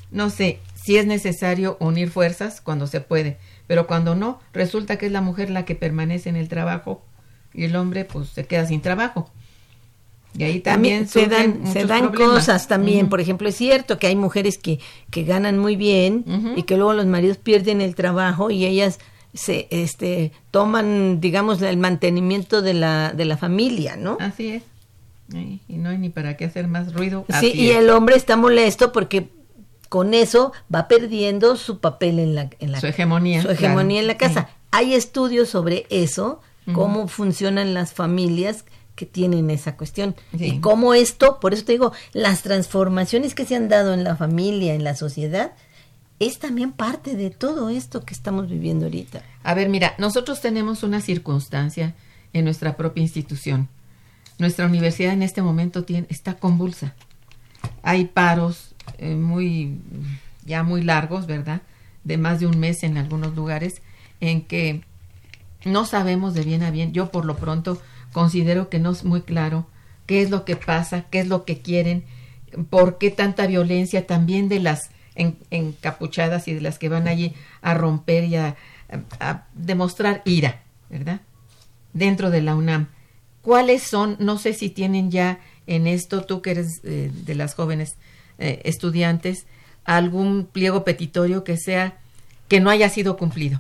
no sé si es necesario unir fuerzas cuando se puede, pero cuando no, resulta que es la mujer la que permanece en el trabajo y el hombre pues se queda sin trabajo. Y ahí también se dan, se dan cosas también. Por ejemplo, es cierto que hay mujeres que, que ganan muy bien y que luego los maridos pierden el trabajo y ellas se este toman digamos el mantenimiento de la de la familia no así es. Y no hay ni para qué hacer más ruido. Sí y el hombre está molesto porque con eso va perdiendo su papel en la, en la su hegemonía su hegemonía en la casa. Hay estudios sobre eso cómo funcionan las familias que tienen esa cuestión y cómo esto por eso te digo las transformaciones que se han dado en la familia en la sociedad es también parte de todo esto que estamos viviendo ahorita. A ver, mira, nosotros tenemos una circunstancia en nuestra propia institución. Nuestra universidad en este momento tiene, está convulsa. Hay paros eh, muy, ya muy largos, ¿verdad? De más de un mes en algunos lugares, en que no sabemos de bien a bien. Yo por lo pronto considero que no es muy claro qué es lo que pasa, qué es lo que quieren, por qué tanta violencia también de las encapuchadas y de las que van allí a romper y a, demostrar ira, ¿verdad? Dentro de la UNAM. ¿Cuáles son, no sé si tienen ya en esto, tú que eres eh, de las jóvenes eh, estudiantes, algún pliego petitorio que sea, que no haya sido cumplido?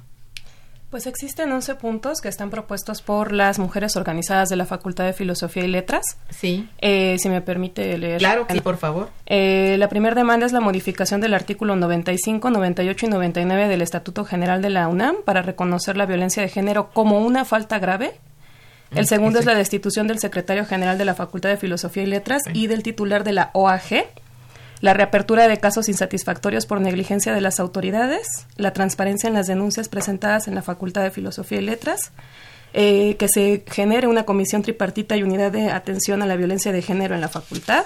Pues existen 11 puntos que están propuestos por las mujeres organizadas de la Facultad de Filosofía y Letras. Sí. Eh, si me permite leer. Claro, sí, por favor. Eh, la primera demanda es la modificación del artículo 95, 98 y 99 del Estatuto General de la UNAM para reconocer la violencia de género como una falta grave. El segundo es la destitución del secretario general de la Facultad de Filosofía y Letras y del titular de la OAG la reapertura de casos insatisfactorios por negligencia de las autoridades, la transparencia en las denuncias presentadas en la Facultad de Filosofía y Letras, eh, que se genere una comisión tripartita y unidad de atención a la violencia de género en la facultad,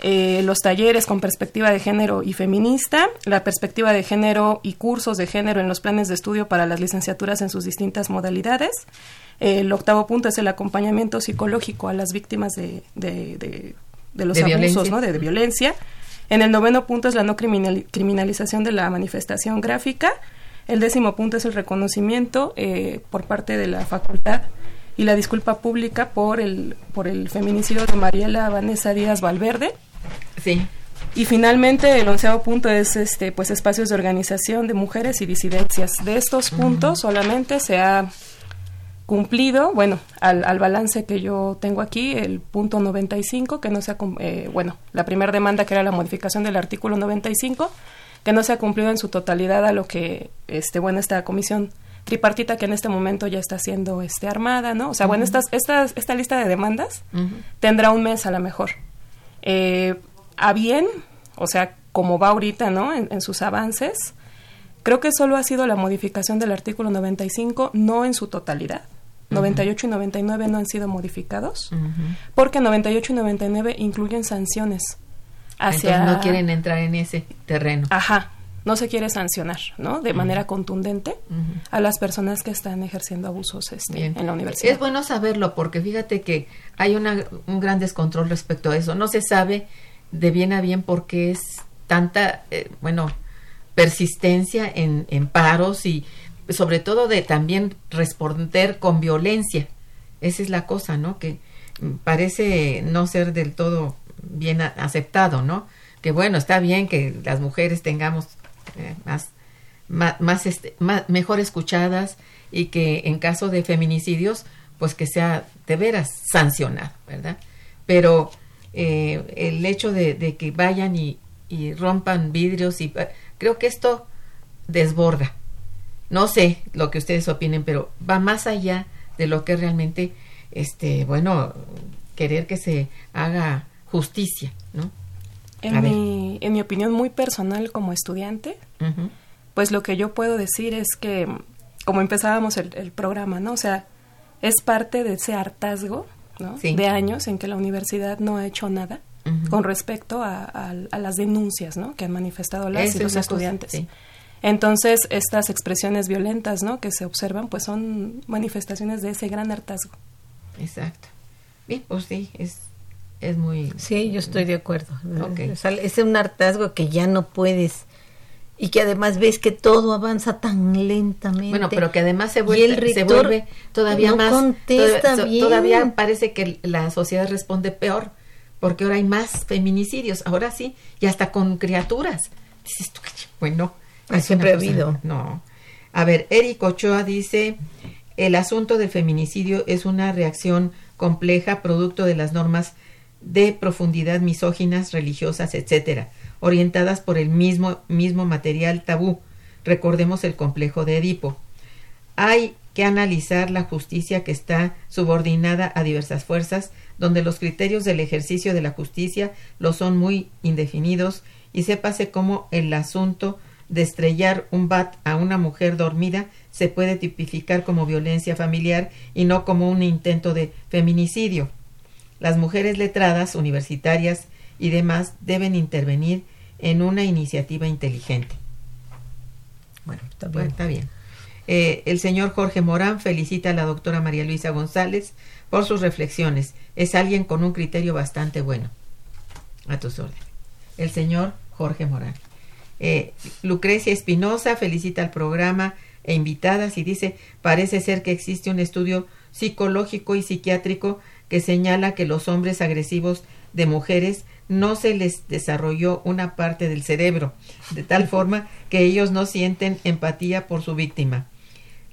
eh, los talleres con perspectiva de género y feminista, la perspectiva de género y cursos de género en los planes de estudio para las licenciaturas en sus distintas modalidades. el octavo punto es el acompañamiento psicológico a las víctimas de de los abusos, ¿no? De, violencia. En el noveno punto es la no criminalización de la manifestación gráfica. El décimo punto es el reconocimiento eh, por parte de la facultad y la disculpa pública por el, por el feminicidio de Mariela Vanessa Díaz Valverde. Sí. Y finalmente el onceavo punto es este pues espacios de organización de mujeres y disidencias. De estos puntos solamente se ha cumplido, bueno, al, al, balance que yo tengo aquí, el punto 95, que no se ha, eh, bueno, la primera demanda que era la modificación del artículo 95, que no se ha cumplido en su totalidad a lo que, este, bueno, esta comisión tripartita que en este momento ya está siendo este, armada, ¿no? O sea, bueno, estas, estas, esta lista de demandas tendrá un mes a lo mejor. Eh, a bien, o sea, como va ahorita, ¿no? En, en, sus avances, creo que solo ha sido la modificación del artículo 95, no en su totalidad. 98 y 99 no han sido modificados, porque 98 y 99 incluyen sanciones. Hacia... Entonces no quieren entrar en ese terreno. Ajá, no se quiere sancionar, ¿no? De manera contundente a las personas que están ejerciendo abusos este, en la universidad. Es bueno saberlo porque fíjate que hay una, un gran descontrol respecto a eso. No se sabe de bien a bien por qué es tanta, eh, bueno, persistencia en, en paros y sobre todo de también responder con violencia. Esa es la cosa, ¿no? Que parece no ser del todo bien aceptado, ¿no? Que bueno, está bien que las mujeres tengamos eh, más, más, este, más, mejor escuchadas y que en caso de feminicidios, pues que sea de veras sancionado, ¿verdad? Pero eh, el hecho de, de que vayan y, y rompan vidrios y creo que esto desborda no sé lo que ustedes opinen, pero va más allá de lo que realmente, este, bueno, querer que se haga justicia, ¿no? En, mi, en mi opinión muy personal como estudiante, pues lo que yo puedo decir es que, como empezábamos el, programa, ¿no? O sea, es parte de ese hartazgo, ¿no? De años en que la universidad no ha hecho nada. con respecto a, a- a las denuncias ¿no? que han manifestado las Esa y es los cosa, estudiantes. sí. Entonces, estas expresiones violentas ¿no? que se observan, pues son manifestaciones de ese gran hartazgo. Exacto. Bien, pues sí, es, es muy... Sí, yo estoy de acuerdo. Ok. Es, un hartazgo que ya no puedes y que además ves que todo avanza tan lentamente. Bueno, pero que además se Y vuelve, el se vuelve todavía no más... contesta todavía, bien. todavía parece que la sociedad responde peor, porque ahora hay más feminicidios, ahora sí, y hasta con criaturas. Dices tú, "Ay, bueno... Ah, siempre ha habido. No. A ver, Eric Ochoa dice, el asunto del feminicidio es una reacción compleja producto de las normas de profundidad misóginas, religiosas, etcétera, orientadas por el mismo, mismo material tabú. Recordemos el complejo de Edipo. Hay que analizar la justicia que está subordinada a diversas fuerzas, donde los criterios del ejercicio de la justicia lo son muy indefinidos, y sépase cómo el asunto de estrellar un bat a una mujer dormida se puede tipificar como violencia familiar y no como un intento de feminicidio. Las mujeres letradas, universitarias y demás deben intervenir en una iniciativa inteligente. Bueno, está Bueno, está bien. Eh, el señor Jorge Morán felicita a la doctora María Luisa González por sus reflexiones. Es alguien con un criterio bastante bueno. A tus órdenes. El señor Jorge Morán. Eh, Lucrecia Espinosa felicita al programa e invitadas y dice, parece ser que existe un estudio psicológico y psiquiátrico que señala que los hombres agresivos de mujeres no se les desarrolló una parte del cerebro, de tal forma que ellos no sienten empatía por su víctima.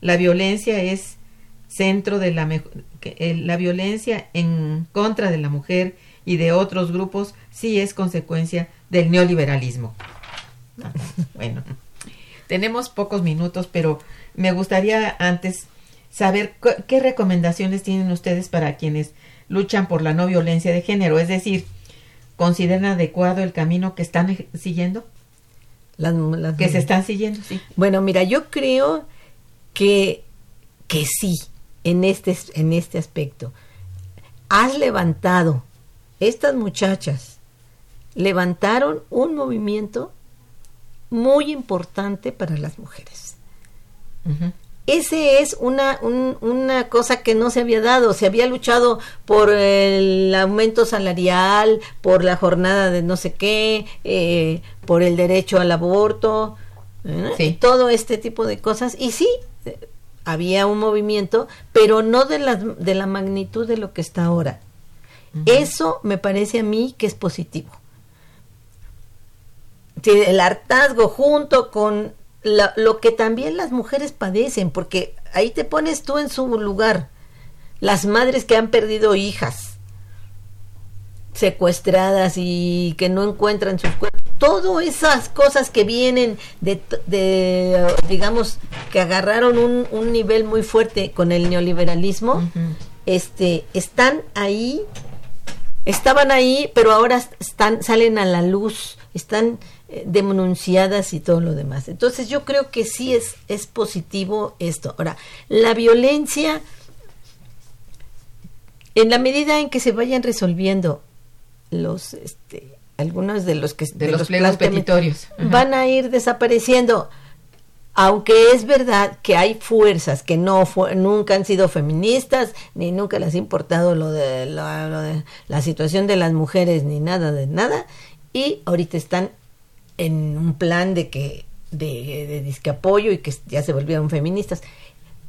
La violencia es centro de la eh, la violencia en contra de la mujer y de otros grupos sí es consecuencia del neoliberalismo. Bueno, tenemos pocos minutos, pero me gustaría antes saber qué recomendaciones tienen ustedes para quienes luchan por la no violencia de género, es decir, consideran adecuado el camino que están siguiendo, Las- las- que se están siguiendo, sí. Bueno, mira, yo creo que, que sí, en este, en este aspecto. Has levantado, estas muchachas levantaron un movimiento muy importante para las mujeres. Ese es una, un- una cosa que no se había dado. Se había luchado por el aumento salarial, por la jornada de no sé qué, eh, por el derecho al aborto, ¿eh? Sí. y todo este tipo de cosas. Y sí, había un movimiento, pero no de la, de la magnitud de lo que está ahora. Eso me parece a mí que es positivo. Sí, el hartazgo junto con la- lo que también las mujeres padecen, porque ahí te pones tú en su lugar. Las madres que han perdido hijas secuestradas y que no encuentran sus cuerpos, todas esas cosas que vienen de, de, digamos, que agarraron un, un nivel muy fuerte con el neoliberalismo, este, están ahí estaban ahí, pero ahora están, salen a la luz, están eh, denunciadas y todo lo demás. Entonces yo creo que sí es, es positivo esto. Ahora, la violencia, en la medida en que se vayan resolviendo los, este, algunos de los que De los pliegos planteamientos, petitorios. Ajá. van a ir desapareciendo. Aunque es verdad que hay fuerzas que no nunca han sido feministas, ni nunca les ha importado lo de, lo de la situación de las mujeres, ni nada de nada, y ahorita están en un plan de que de, de disque apoyo y que ya se volvieron feministas.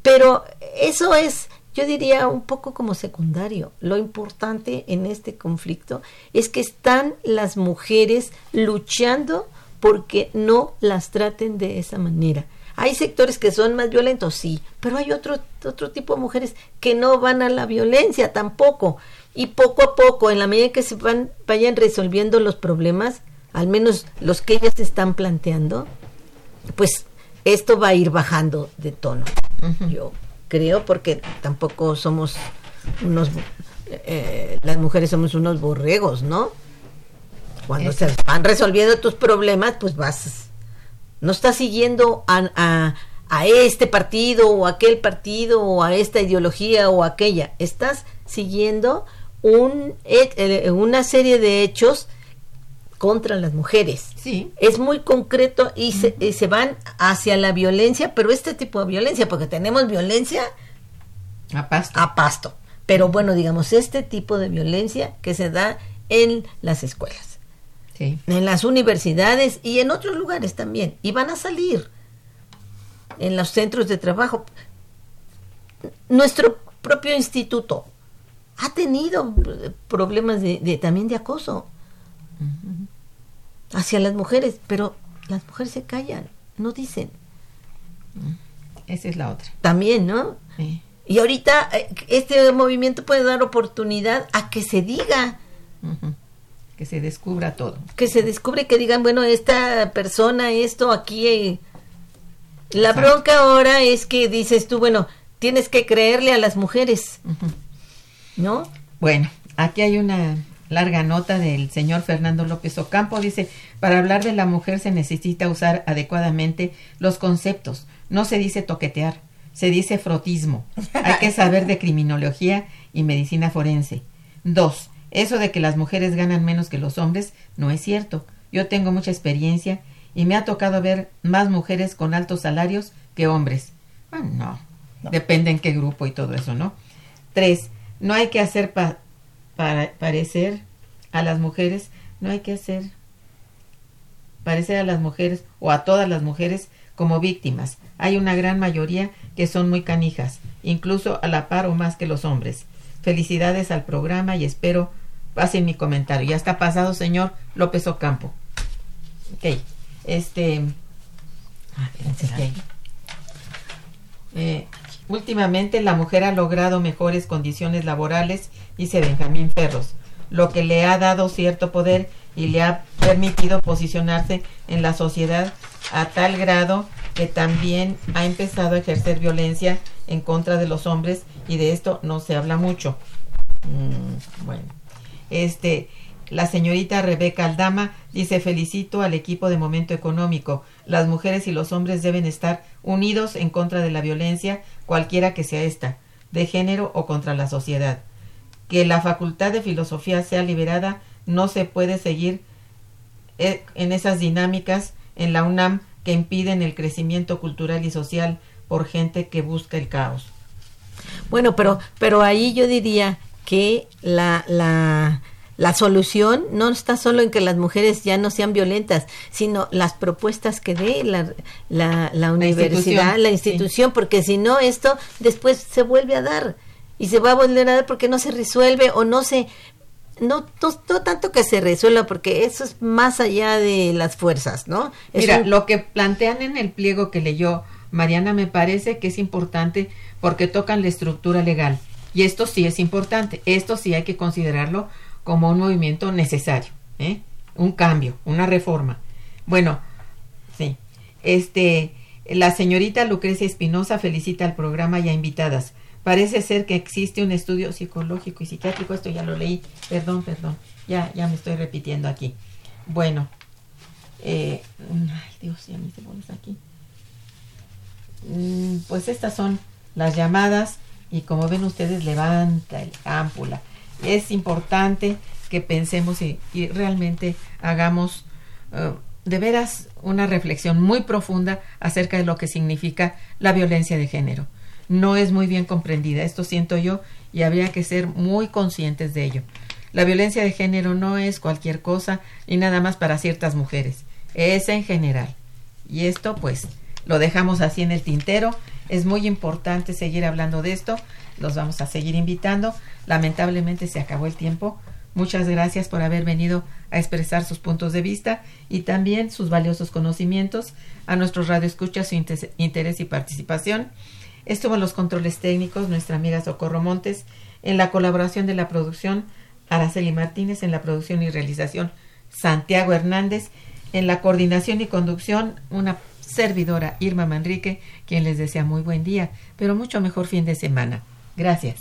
Pero eso es, yo diría, un poco como secundario. Lo importante en este conflicto es que están las mujeres luchando porque no las traten de esa manera. Hay sectores que son más violentos, sí, pero hay otro, otro tipo de mujeres que no van a la violencia tampoco. Y poco a poco, en la medida que se van, vayan resolviendo los problemas, al menos los que ellas están planteando, pues esto va a ir bajando de tono. Yo creo, porque tampoco somos unos, eh, las mujeres somos unos borregos, ¿no? Cuando se van resolviendo tus problemas, pues vas, no estás siguiendo a, a, a este partido o aquel partido o a esta ideología o aquella, estás siguiendo un, eh, una serie de hechos contra las mujeres. Sí. Es muy concreto y, se, y se van hacia la violencia, pero este tipo de violencia, porque tenemos violencia A pasto. a pasto. Pero bueno, digamos, este tipo de violencia que se da en las escuelas, Sí. en las universidades y en otros lugares también. Y van a salir en los centros de trabajo. Nuestro propio instituto ha tenido problemas de, de- también de acoso hacia las mujeres, pero las mujeres se callan, no dicen. Esa es la otra. También, ¿no? Sí. Y ahorita eh, este movimiento puede dar oportunidad a que se diga. Que se descubra todo. que se descubre que digan, bueno, esta persona, esto aquí. eh, La Exacto. bronca ahora es que dices tú, bueno, tienes que creerle a las mujeres. ¿no? Bueno, aquí hay una larga nota del señor Fernando López Ocampo. Dice, para hablar de la mujer se necesita usar adecuadamente los conceptos. No se dice toquetear, se dice frotismo. Hay que saber de criminología y medicina forense. Dos, eso de que las mujeres ganan menos que los hombres no es cierto. Yo tengo mucha experiencia y me ha tocado ver más mujeres con altos salarios que hombres. Bueno, no. Depende en qué grupo y todo eso, ¿no? Tres, no hay que hacer pa- para parecer a las mujeres, no hay que hacer parecer a las mujeres o a todas las mujeres como víctimas. Hay una gran mayoría que son muy canijas, incluso a la par o más que los hombres. Felicidades al programa y espero pasen mi comentario. Ya está pasado, señor López Ocampo. Ok, este... Ah. Eh, últimamente la mujer ha logrado mejores condiciones laborales, dice Benjamín Ferros, lo que le ha dado cierto poder y le ha permitido posicionarse en la sociedad a tal grado que también ha empezado a ejercer violencia en contra de los hombres y de esto no se habla mucho. Mm, bueno, este, la señorita Rebeca Aldama dice felicito al equipo de Momento Económico. Las mujeres y los hombres deben estar unidos en contra de la violencia, cualquiera que sea esta, de género o contra la sociedad. Que la facultad de filosofía sea liberada, no se puede seguir eh, en esas dinámicas en la UNAM que impiden el crecimiento cultural y social por gente que busca el caos. Bueno, pero, pero ahí yo diría que la, la, la solución no está solo en que las mujeres ya no sean violentas, sino las propuestas que dé la, la, la universidad, institución, la institución, porque si no, esto después se vuelve a dar y se va a volver a dar porque no se resuelve o no se... No, no, no tanto que se resuelva, porque eso es más allá de las fuerzas, ¿no? Es Mira, un- lo que plantean en el pliego que leyó Mariana me parece que es importante porque tocan la estructura legal. Y esto sí es importante. Esto sí hay que considerarlo como un movimiento necesario, ¿eh? un cambio, una reforma. Bueno, sí. Este, la señorita Lucrecia Espinosa felicita al programa y a invitadas. Parece ser que existe un estudio psicológico y psiquiátrico. Esto ya lo leí. Perdón, perdón. Ya, ya me estoy repitiendo aquí. Bueno, eh, ay Dios, ya me pones aquí. Mm, Pues estas son las llamadas y como ven ustedes levanta el ámpula. Es importante que pensemos y, y realmente hagamos eh, de veras una reflexión muy profunda acerca de lo que significa la violencia de género. No es muy bien comprendida, esto siento yo, y habría que ser muy conscientes de ello. La violencia de género no es cualquier cosa ni nada más para ciertas mujeres, es en general. Y esto pues lo dejamos así en el tintero. Es muy importante seguir hablando de esto. Los vamos a seguir invitando. Lamentablemente se acabó el tiempo. Muchas gracias por haber venido a expresar sus puntos de vista y también sus valiosos conocimientos. A nuestros radioescuchas su interés y participación. Estuvo en los controles técnicos nuestra amiga Socorro Montes. En la colaboración de la producción, Araceli Martínez. En la producción y realización, Santiago Hernández. En la coordinación y conducción, una servidora Irma Manrique, quien les desea muy buen día, pero mucho mejor fin de semana. Gracias.